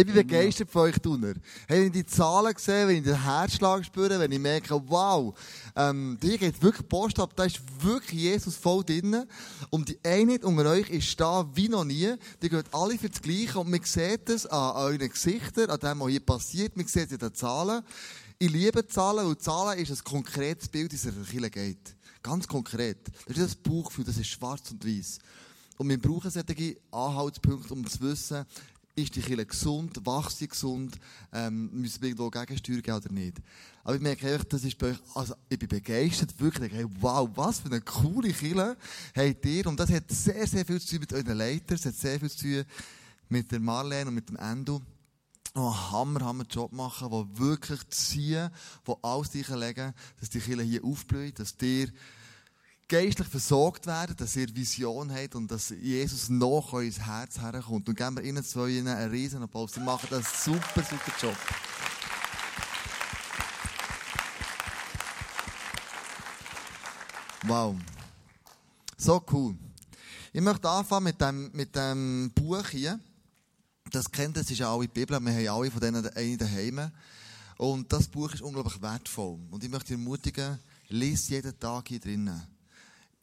Ich bin begeistert von euch, Tuner. Wenn ich die Zahlen sehe, wenn ich den Herzschlag spüre, wenn ich merke, wow, ähm, hier geht wirklich Post ab, da ist wirklich Jesus voll drin. Und die Einheit unter euch ist da wie noch nie. Die gehen alle für das Gleiche. Und man sieht es an euren Gesichtern, an dem, was hier passiert. Man sieht es in den Zahlen. Ich liebe Zahlen, weil Zahlen ist ein konkretes Bild, das in Kirche geht. Ganz konkret. Das ist das Bauchgefühl, das ist schwarz und weiß. Und wir brauchen solche Anhaltspunkte, um zu wissen, ist die Kirche gesund, wächst sie gesund, ähm, müssen wir irgendwo Gegensteuer geben oder nicht. Aber ich merke einfach, das ist bei euch, also ich bin begeistert, wirklich, hey, wow, was für eine coole Kirche habt ihr. Und das hat sehr, sehr viel zu tun mit euren Leitern, es hat sehr viel zu tun mit der Marlene und mit dem Endo. Die einen Hammer, Hammer Job machen, die wirklich ziehen, die alles legen, dass die Kirche hier aufblüht, dass ihr geistlich versorgt werden, dass ihr Vision habt und dass Jesus noch ins Herz herkommt. Und geben wir ihnen zwei einen riesen Applaus. Sie machen einen super, super Job. Wow. So cool. Ich möchte anfangen mit dem, mit dem Buch hier. Das kennt das ist ja alle Bibel. Wir haben alle von denen eine daheim. Und das Buch ist unglaublich wertvoll. Und ich möchte ermutigen, lese jeden Tag hier drinnen.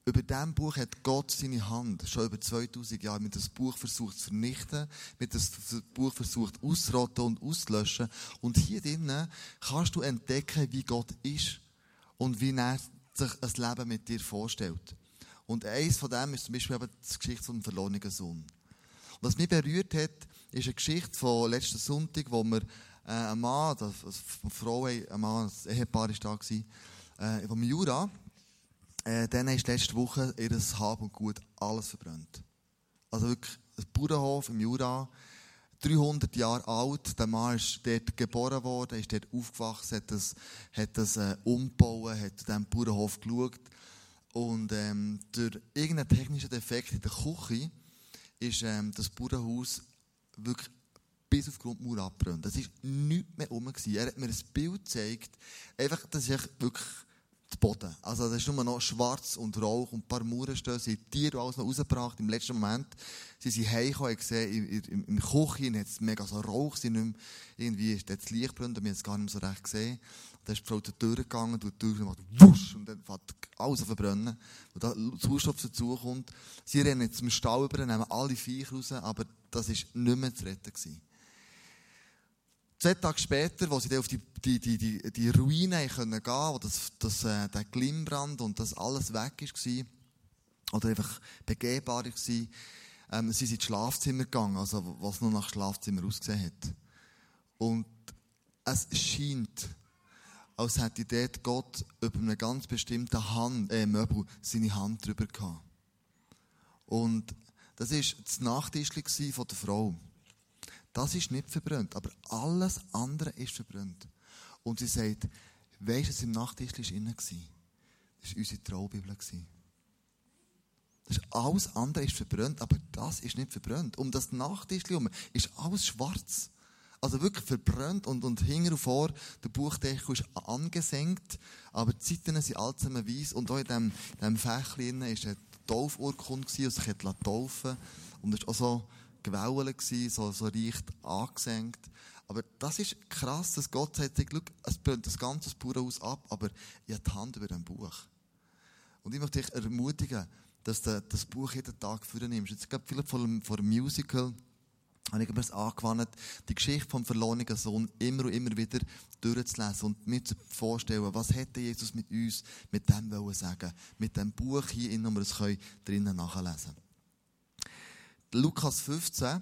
Über diesem Buch hat Gott seine Hand schon über 2000 Jahre mit das Buch versucht zu vernichten, mit das Buch versucht auszurotten und auszulöschen. Und hier drinnen kannst du entdecken, wie Gott ist und wie er sich ein Leben mit dir vorstellt. Und eins von dem ist zum Beispiel eben die Geschichte von dem verlorenen Sohn. Und was mich berührt hat, ist eine Geschichte von letzten Sonntag, wo wir äh, ein Mann, also eine Frau, ein Mann, ein Ehepaar war da, äh, vom Jura, äh, denen ist letzte Woche ihr Hab und Gut alles verbrannt. Also wirklich ein Bauernhof im Jura, 300 Jahre alt. Der Mann ist dort geboren worden, ist dort aufgewachsen, hat das, hat das äh, umgebaut, hat diesem Bauernhof geschaut. Und ähm, durch irgendeinen technischen Defekt in der Küche ist ähm, das Bauernhaus wirklich bis auf die Grundmauer abgebrannt. Das war nichts mehr rum. Er hat mir ein Bild gezeigt. Einfach, das ist wirklich der Boden. Also, das ist nur noch schwarz und Rauch und ein paar Mauern stehen. Sie haben Tiere alles noch rausgebracht. Im letzten Moment sie sind heimgekommen, haben gesehen, im, im, im Küche hat es mega so Rauch. Sie nicht mehr, irgendwie ist das Licht brennt, wir haben es gar nicht mehr so recht gesehen. Dann ist die Frau zur Tür gegangen, die Tür macht wusch, und dann fängt alles an verbrennen. Und da Sauerstoff dazukommt. Sie rennen jetzt zum Stall über, nehmen alle Viecher raus, aber das war nicht mehr zu retten. Gewesen. Zwei Tage später, wo sie dann auf die, die, die, die, die gehen können, wo das, das, äh, der Glimbrand und das alles weg war, oder einfach begehbar war, ähm, sie sind ins Schlafzimmer gegangen, also was nur nach Schlafzimmer ausgesehen hat. Und es scheint, als hätte dort Gott über eine ganz bestimmte Hand, äh, Möbel seine Hand drüber gehabt. Und das war das Nachtischchen von der Frau. Das ist nicht verbrannt, aber alles andere ist verbrannt. Und sie sagt, weisst du, was im Nachttisch war? Das war unsere Traubibel. Das alles andere ist verbrannt, aber das ist nicht verbrannt. Um das Nachttisch herum ist alles schwarz. Also wirklich verbrannt und, und hinten und vor, der Buchdeckel ist angesenkt, aber die Seiten sind alle zusammen weiss. Und auch in diesem, diesem Fächchen war eine Taufurkunde, die sich taufen Und es ist auch so gewellen, so, so leicht angesenkt. Aber das ist krass, dass Gott sagt, es brennt das ganze Bauernhaus ab, aber ich habe die Hand über dem Buch. Und ich möchte dich ermutigen, dass du das Buch jeden Tag nimmst. Jetzt gerade vielleicht vor dem, vor Musical habe ich mir es angewandt, die Geschichte vom verlorenen Sohn immer und immer wieder durchzulesen und mir zu vorstellen, was hätte Jesus mit uns mit dem wollen sagen, mit dem Buch hier, in dem wir es drinnen nachlesen können. Lukas 15 hat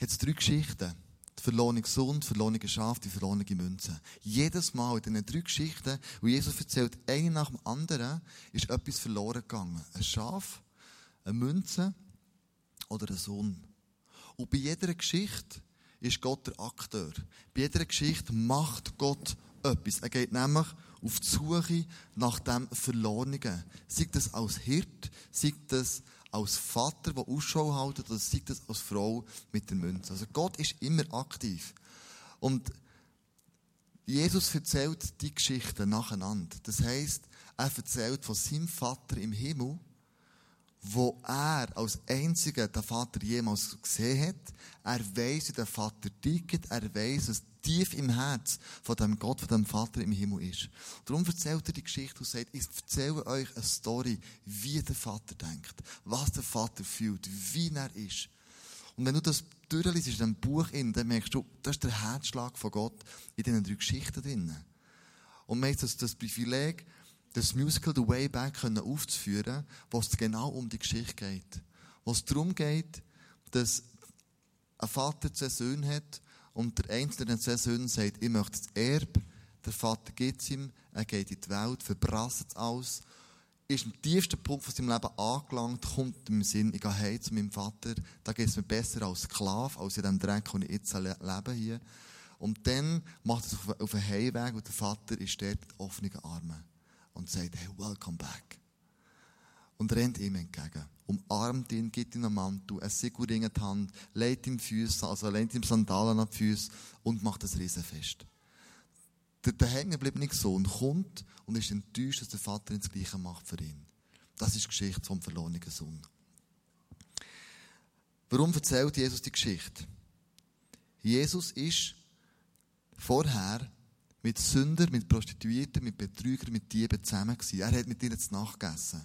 es drei Geschichten. Die verlorene Sohn, die verlorene Schaf, die verlorene Münze. Jedes Mal in diesen drei Geschichten, wo Jesus erzählt, eine nach dem anderen, ist etwas verloren gegangen. Ein Schaf, eine Münze oder ein Sohn. Und bei jeder Geschichte ist Gott der Akteur. Bei jeder Geschichte macht Gott etwas. Er geht nämlich auf die Suche nach dem Verlorenen. Sei das als Hirt, sei das als Vater, der Ausschau hält, oder sei das als Frau mit der Münze. Also Gott ist immer aktiv. Und Jesus erzählt die Geschichten nacheinander. Das heisst, er erzählt von seinem Vater im Himmel wo er als einziger den Vater jemals gesehen hat. Er weiß, wie der Vater tickt. Er weiß, was tief im Herz von dem Gott, von dem Vater im Himmel ist. Darum erzählt er die Geschichte und sagt, ich erzähle euch eine Story, wie der Vater denkt, was der Vater fühlt, wie er ist. Und wenn du das durchliest in diesem Buch, dann merkst du, das ist der Herzschlag von Gott in diesen drei Geschichten drin. Und man hat das, das Privileg, das Musical The Way Back aufzuführen, wo es genau um die Geschichte geht. Wo es darum geht, dass ein Vater zwei Söhne hat und der einzelne der zwei Söhne sagt, ich möchte das Erbe, der Vater gibt es ihm, er geht in die Welt, verprasst es alles, ist am tiefsten Punkt von seinem Leben angelangt, kommt im Sinn, ich gehe heim zu meinem Vater, da geht es mir besser als Sklave, als in dem Dreck, wo ich jetzt lebe hier. Und dann macht er sich auf einen Heimweg und der Vater ist dort mit offenen Armen und sagt, hey, welcome back. Und rennt ihm entgegen. Umarmt ihn, gibt ihm einen Mantel, ein Sigurring in die Hand, legt ihm Füße, also legt ihm Sandalen an die Füße und macht das Riesenfest. Der, der hängengebliebene Sohn kommt und ist enttäuscht, dass der Vater ins Gleiche macht für ihn. Das ist die Geschichte vom verlorenen Sohn. Warum erzählt Jesus die Geschichte? Jesus ist vorher mit Sündern, mit Prostituierten, mit Betrügern, mit Dieben zusammen gewesen. Er hat mit ihnen zu Nacht gegessen,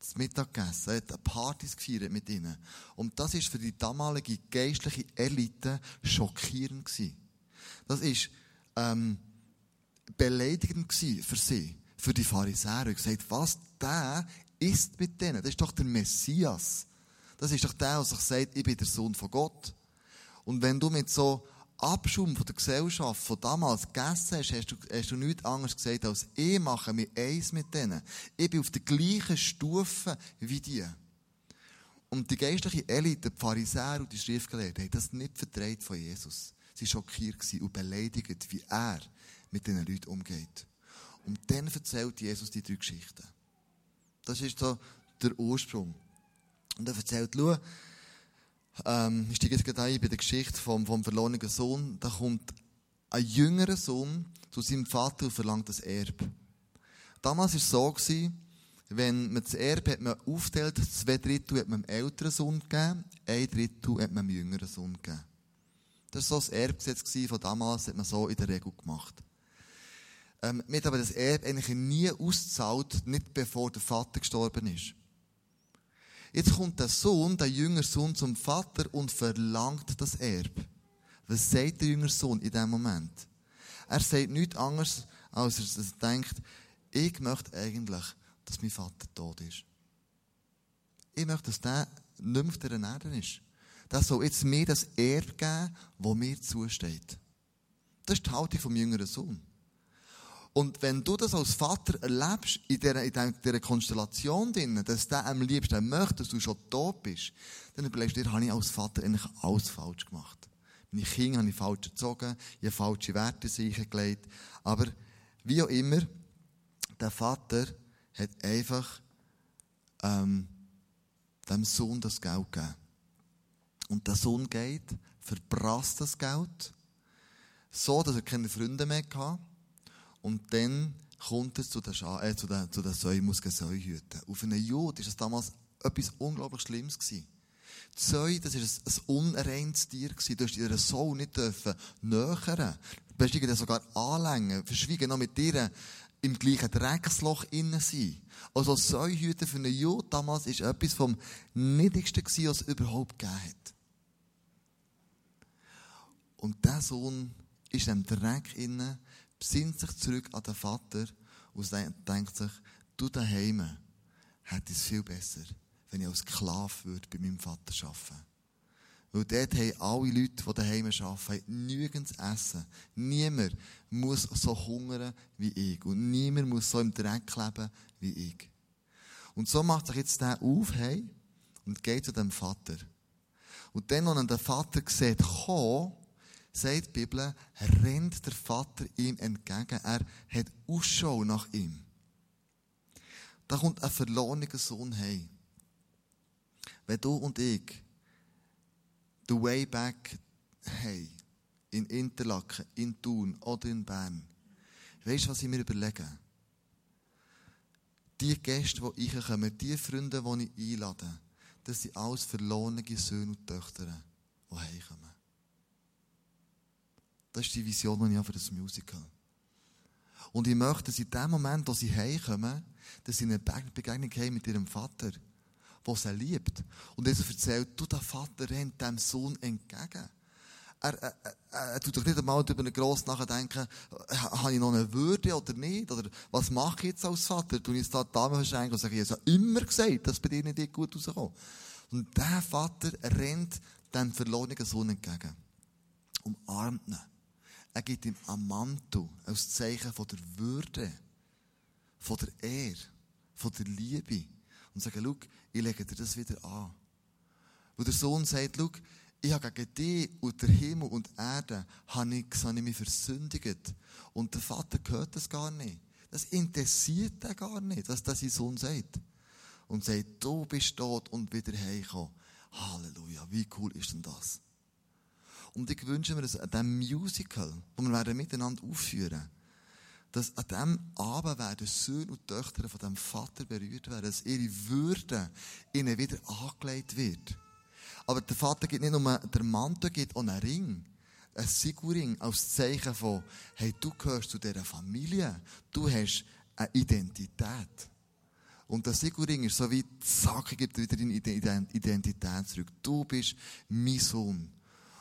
zu Mittag gegessen, hat Partys gefeiert mit ihnen. Und das ist für die damalige geistliche Elite schockierend gewesen. Das ist ähm, beleidigend gewesen für sie, für die Pharisäer. Und gesagt, was der ist mit denen? Das ist doch der Messias. Das ist doch der, der sich sagt, ich bin der Sohn von Gott. Und wenn du mit so Abschaum von der Gesellschaft von damals gegessen hast, hast du, hast du nichts anderes gesagt, als ich mache mich eins mit denen. Ich bin auf der gleichen Stufe wie die. Und die geistliche Elite, die Pharisäer und die Schriftgelehrten, haben das nicht vertreibt von Jesus. Sie waren schockiert und beleidigt, wie er mit diesen Leuten umgeht. Und dann erzählt Jesus die drei Geschichten. Das ist so der Ursprung. Und er erzählt, schau, ähm, ich steige jetzt gerade ein bei der Geschichte vom, vom verlorenen Sohn. Da kommt ein jüngerer Sohn zu seinem Vater und verlangt das Erbe. Damals war es so, gewesen, wenn man das Erbe hat aufteilt, zwei Drittel hat man dem älteren Sohn gegeben, ein Drittel hat man dem jüngeren Sohn gegeben. Das war so das Erbgesetz von damals, hat man so in der Regel gemacht. Ähm, man hat aber das Erbe eigentlich nie ausgezahlt, nicht bevor der Vater gestorben ist. Jetzt kommt der Sohn, der jüngere Sohn zum Vater und verlangt das Erbe. Was sagt der jüngere Sohn in dem Moment? Er sagt nichts anderes, als er denkt, ich möchte eigentlich, dass mein Vater tot ist. Ich möchte, dass der nicht mehr auf der Erde ist. Das soll jetzt mir das Erbe geben, das mir zusteht. Das ist die Haltung vom jüngeren Sohn. Und wenn du das als Vater erlebst, in dieser, in dieser Konstellation drin, dass der am liebsten möchte, dass du schon tot bist, dann überlegst du dir, habe ich als Vater eigentlich alles falsch gemacht. Meine Kinder habe ich falsch erzogen, ich habe falsche Werte sicher gelegt. Aber wie auch immer, der Vater hat einfach ähm, dem Sohn das Geld gegeben. Und der Sohn geht, verprasst das Geld, so, dass er keine Freunde mehr hatte und dann kommt es zu den, Scha äh, zu den, zu den Säu, muss Säu hüten. Auf einen Jud war das damals etwas unglaublich Schlimmes. Gewesen. Die Säu, das war ein, ein unreines Tier. Gewesen. Du hast ihre Sau nicht dürfen nähern. Du hast sogar anlängen, verschwiegen noch mit ihr im gleichen Drecksloch innen sein. Also Säuhüter für einen Jud damals war etwas vom Niedrigsten, gewesen, was es überhaupt gegeben hat. Und dieser Sohn ist in dem Dreck innen, besinnt sich zurück an den Vater und denkt sich, du daheim hätte es viel besser, wenn ich als Sklave würde bei meinem Vater arbeiten. Weil dort haben alle Leute, die daheim arbeiten, zu essen. Niemand muss so hungern wie ich. Und niemand muss so im Dreck leben wie ich. Und so macht sich jetzt der auf, hey, und geht zu dem Vater. Und dann, wenn er den Vater sieht, komm, sagt die Bibel, rennt der Vater ihm entgegen. Er hat Ausschau nach ihm. Da kommt ein verlorener Sohn heim. Wenn du und ich the way back hey, in Interlaken, in Thun oder in Bern, weißt du, was ich mir überlege? die Gäste, die reinkommen, die Freunde, die ich einlade, das sind alles verlorene Söhne und Töchter, die heimkommen. Das ist die Vision, die ich habe für das Musical. Und ich möchte, dass in dem Moment, wo sie heimkommen, dass sie eine Begegnung haben mit ihrem Vater, der sie liebt. Und Jesus erzählt, du, der Vater rennt dem Sohn entgegen. Er, er, er, er tut doch nicht einmal über einen Gross nachdenken, habe ich noch eine Würde oder nicht? Oder was mache ich jetzt als Vater? Tue ich jetzt da die Dame verschenken und sage, ich habe immer gesagt, dass bei dir nicht gut rauskommt. Und der Vater rennt dem verlorenen Sohn entgegen. Umarmt ihn. Er gibt ihm einen Mantel als Zeichen von der Würde, von der Ehre, von der Liebe. Und sagt, schau, ich lege dir das wieder an. Wo der Sohn sagt, schau, ich habe gegen dich und der Himmel und Erde habe ich, habe ich mich versündigt. Und der Vater hört das gar nicht. Das interessiert ihn gar nicht, was das sein Sohn sagt. Und sagt, du bist tot und wieder heimgekommen. Halleluja, wie cool ist denn das? Und ich wünsche mir, dass an diesem Musical, wo wir werden miteinander aufführen, dass an diesem Abend werden Söhne und Töchter von dem Vater berührt werden, dass ihre Würde ihnen wieder angelegt wird. Aber der Vater gibt nicht nur den Mantel, gibt auch einen Ring. Ein Sigurring als Zeichen von, hey, du gehörst zu dieser Familie. Du hast eine Identität. Und der Sigurring ist so wie, zack, gibt wieder deine Identität zurück. Du bist mein Sohn.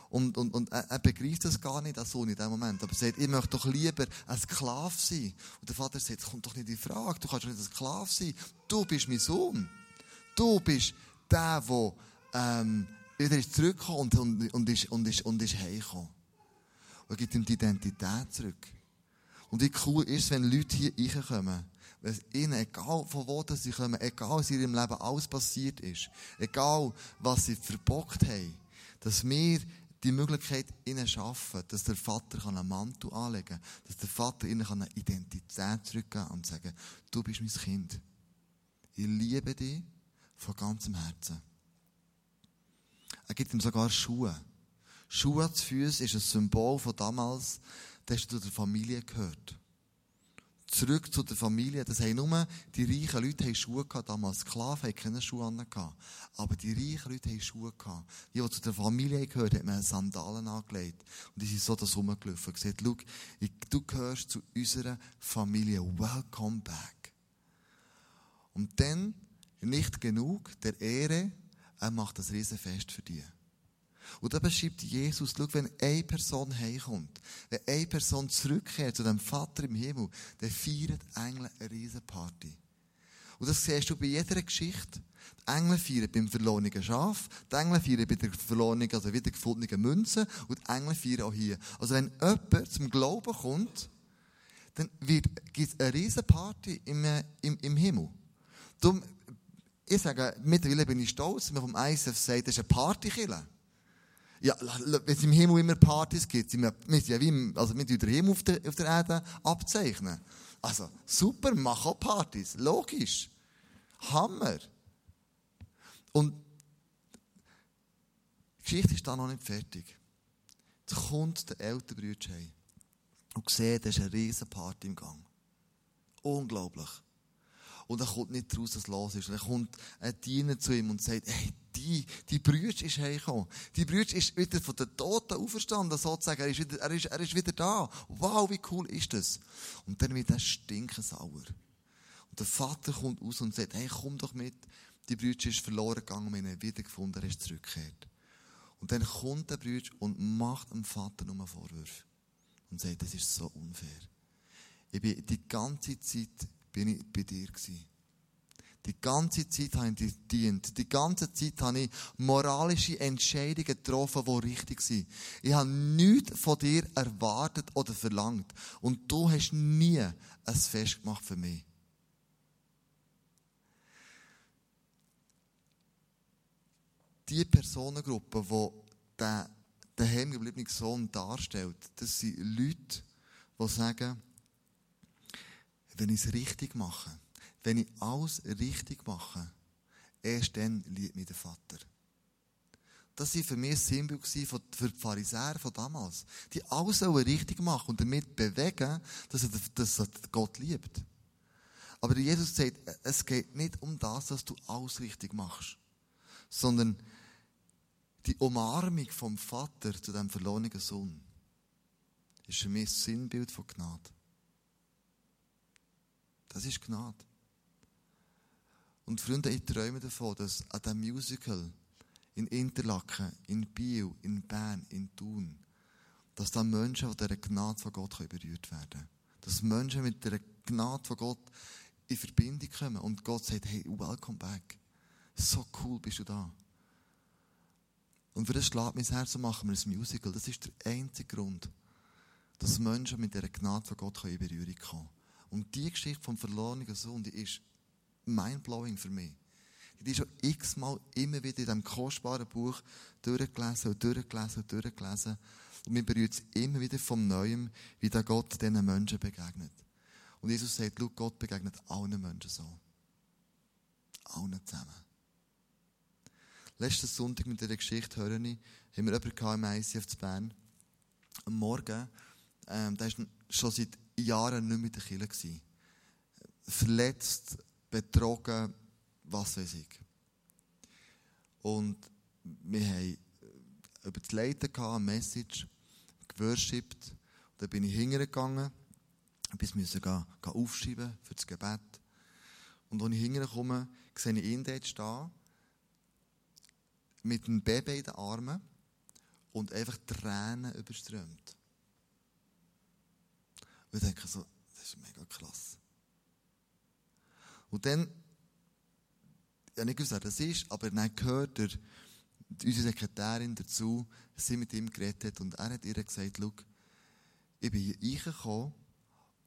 Und, und, und er, er begreift das gar nicht als Sohn in dem Moment. Aber er sagt, ich möchte doch lieber ein Sklave sein. Und der Vater sagt, das kommt doch nicht in Frage. Du kannst doch nicht ein Sklave sein. Du bist mein Sohn. Du bist der, der ähm, wieder ist zurückgekommen und, und, und, ist, und, ist, und ist heimgekommen. Und gibt ihm die Identität zurück. Und wie cool ist es, wenn Leute hier reinkommen, wenn es ihnen, egal von wo sie kommen, egal was in ihrem Leben alles passiert ist, egal was sie verbockt haben, dass wir die Möglichkeit ihnen schaffen, dass der Vater einen Mantel anlegen kann, dass der Vater ihnen eine Identität zurückgeben kann und sagen, du bist mein Kind. Ich liebe dich von ganzem Herzen. Er gibt ihm sogar Schuhe. Schuhe zu Füßen ist ein Symbol von damals, das zu der Familie gehört zurück zu der Familie. Das haben nur die reichen Leute haben Schuhe gehabt. Damals Sklaven haben keine Schuhe an. Aber die reichen Leute haben Schuhe gehabt. Die, die zu der Familie gehört, hat man Sandalen angelegt. Und die sind so das rumgelaufen. Gesagt, schau, du gehörst zu unserer Familie. Welcome back. Und dann, nicht genug der Ehre, er macht das Riesenfest für dich. Und da beschreibt Jesus, schau, wenn eine Person heimkommt, wenn eine Person zurückkehrt zu dem Vater im Himmel, dann feiern die Engel eine riesen Party. Und das siehst du bei jeder Geschichte. Die Engel feiern beim verlorenen Schaf, die Engel feiern bei der verlorenen, also wiedergefundenen Münze und die Engel feiern auch hier. Also wenn jemand zum Glauben kommt, dann gibt es eine riesen Party im, äh, im, im Himmel. Darum, ich sage, mittlerweile bin ich stolz, wenn man vom ISF sagt, das ist eine Partykille. Ja, wenn es im Himmel immer Partys gibt, sind wir, sind ja wie, also wir den Himmel auf der, auf der Erde abzeichnen. Also, super, mach auch Partys. Logisch. Hammer. Und die Geschichte ist da noch nicht fertig. Jetzt kommt der ältere Bruder und sieht, da ist eine riesen Party im Gang. Unglaublich. Und er kommt nicht raus, was los ist. Und dann kommt ein Diener zu ihm und sagt, hey, die, die Brüder ist hergekommen. Die Brüder ist wieder von den Toten auferstanden, sozusagen. Er ist wieder, er ist, er ist wieder da. Wow, wie cool ist das? Und dann wird er stinkensauer. Und der Vater kommt raus und sagt, hey, komm doch mit. Die Brüder ist verloren gegangen, wir haben ihn wiedergefunden, er ist zurückgekehrt. Und dann kommt der Bruder und macht dem Vater nur Vorwürfe. Und sagt, das ist so unfair. Ich bin die ganze Zeit bin ich bei dir gewesen. Die ganze Zeit habe ich dir gedient. Die ganze Zeit habe ich moralische Entscheidungen getroffen, die richtig sind. Ich habe nichts von dir erwartet oder verlangt. Und du hast nie ein Fest gemacht für mich. Die Personengruppe, die der daheim gebliebene Sohn darstellt, das sind Leute, die sagen, wenn ich es richtig mache, wenn ich alles richtig mache, erst dann liebt mich der Vater. Das war für mich ein Symbol für die Pharisäer von damals. Die alles richtig machen und damit bewegen, dass, er, Gott liebt. Aber Jesus sagt, es geht nicht um das, dass du alles richtig machst, sondern die Umarmung vom Vater zu dem verlorenen Sohn ist für mich ein Sinnbild von Gnade. Das ist Gnade. Und Freunde, ich träume davon, dass an diesem Musical in Interlaken, in Biel, in Bern, in Thun, dass da Menschen von dieser Gnade von Gott berührt werden können. Dass Menschen mit der Gnade von Gott in Verbindung kommen und Gott sagt, hey, welcome back. So cool bist du da. Und für das schlägt mein Herz und machen wir ein Musical. Das ist der einzige Grund, dass Menschen mit dieser Gnade von Gott in Berührung kommen Und die Geschichte vom verlorenen Sohn, die ist mindblowing für mich. Die ist schon x-mal immer wieder in diesem kostbaren Buch durchgelesen und durchgelesen und durchgelesen. Und mir berührt es immer wieder vom Neuem, wie der Gott diesen Menschen begegnet. Und Jesus sagt, schau, Gott begegnet allen Menschen so. Allen zusammen. Letzten Sonntag mit dieser Geschichte höre ich, haben wir jemanden im ICF zu Bern. Am Morgen, ähm, der war schon seit Jahren nicht mehr in der Kirche. Verletzt, betrogen, was weiß ich. Und wir haben über das Leiten gehabt, eine Message, geworshipped. Da bin ich hingegangen, bis müssen gehen, aufschreiben für das Gebet. Und als ich hingekomme, sehe ich ihn dort stehen, mit einem Baby in den Armen und einfach Tränen überströmt. Und ich denke so, das ist mega krass. Und dann, ich habe nicht gewusst, wer das ist, aber dann gehört er, unsere Sekretärin dazu, sie mit ihm geredet hat und er hat ihr gesagt, schau, ich bin hier reingekommen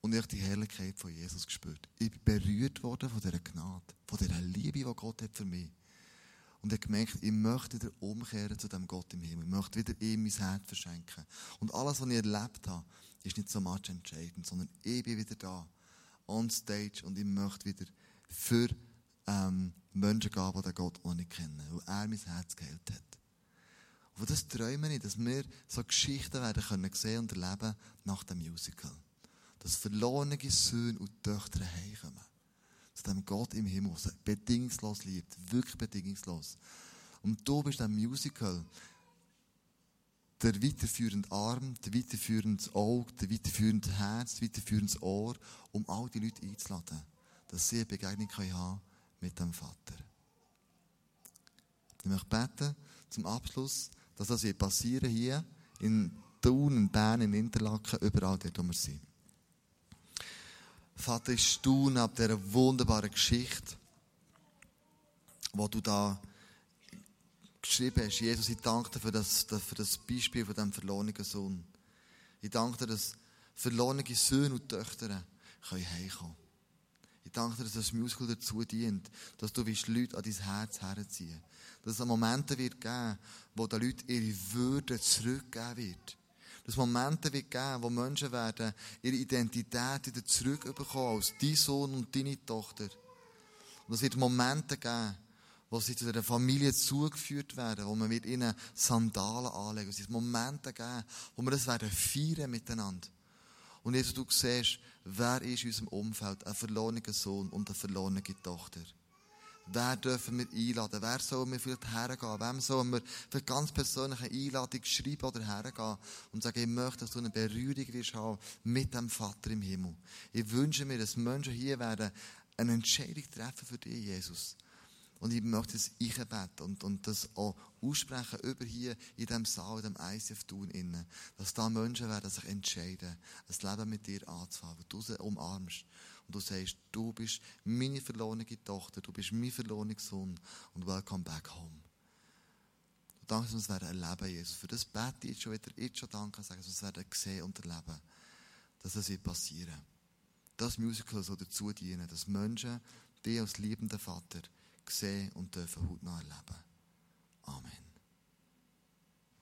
und ich habe die Herrlichkeit von Jesus gespürt. Ich bin berührt worden von dieser Gnade, von dieser Liebe, die Gott hat für mich. Und ich habe gemerkt, ich möchte wieder umkehren zu dem Gott im Himmel. Ich möchte wieder ihm mein Herz verschenken. Und alles, was ich erlebt habe, ist nicht so much entscheidend, sondern ich bin wieder da, on stage, und ich möchte wieder für ähm, Menschen gehen, die den Gott noch nicht kennen, weil er mein Herz geheilt hat. Und das träume ich, dass wir so Geschichten werden können sehen und erleben nach dem Musical. Dass verlorene Söhne und Töchter heimkommen. Zu dem Gott im Himmel, der bedingungslos liebt. Wirklich bedingungslos. Und du bist ein Musical, der weiterführende Arm, der weiterführende Auge, der weiterführende Herz, der weiterführende Ohr, um all die Leute einzuladen, dass sie eine Begegnung haben mit dem Vater. Ich möchte beten zum Abschluss, dass das hier passieren hier in Thun, in Bern, in Interlaken, überall dort, wo wir sind. Vater, ich staune ab dieser wunderbaren Geschichte, wo du da geschrieben hast. Jesus, ich danke dir für das, für das Beispiel von diesem verlorenen Sohn. Ich danke dir, dass verlorene Söhne und Töchter heimkommen können. Ich danke dir, dass das Musical dazu dient, dass du Leute an dein Herz herziehen Dass es Momente wird geben, wo den Leuten ihre Würde zurückgeben wird. Dass es Momente wird geben, wo Menschen werden ihre Identität wieder zurückbekommen als dein Sohn und deine Tochter. Und es wird Momente geben, wo sie zu der Familie zugeführt werden, wo man wird ihnen Sandalen anlegen. Es wird Momente geben, wo wir das werden feiern miteinander. Und jetzt du siehst, wer ist in unserem Umfeld ein verlorener Sohn und eine verlorene Tochter. Wer dürfen wir einladen? Wer soll wir vielleicht hergehen? Wem sollen wir für ganz persönliche Einladung schreiben oder hergehen und sagen, ich möchte, dass du eine Berührung wirst haben mit dem Vater im Himmel. Ich wünsche mir, dass Menschen hier werden eine Entscheidung treffen für dich, Jesus. Und ich möchte es einbeten und, und das auch aussprechen über hier in diesem Saal, in diesem ICF tun innen. Dass da Menschen werden sich entscheiden, ein Leben mit dir anzufangen, wo du sie umarmst. Und du sagst, du bist meine verlorene Tochter, du bist mein verlorener Sohn und welcome back home. Und danke, dass wir es werden erleben, Jesus. Für das bete ich jetzt schon wieder, jetzt schon danke, dass wir es werden sehen und erleben. Dass das wird passieren. Das Musical soll dazu dienen, dass Menschen, die als liebender Vater, sehen und dürfen hautnah erleben. Amen.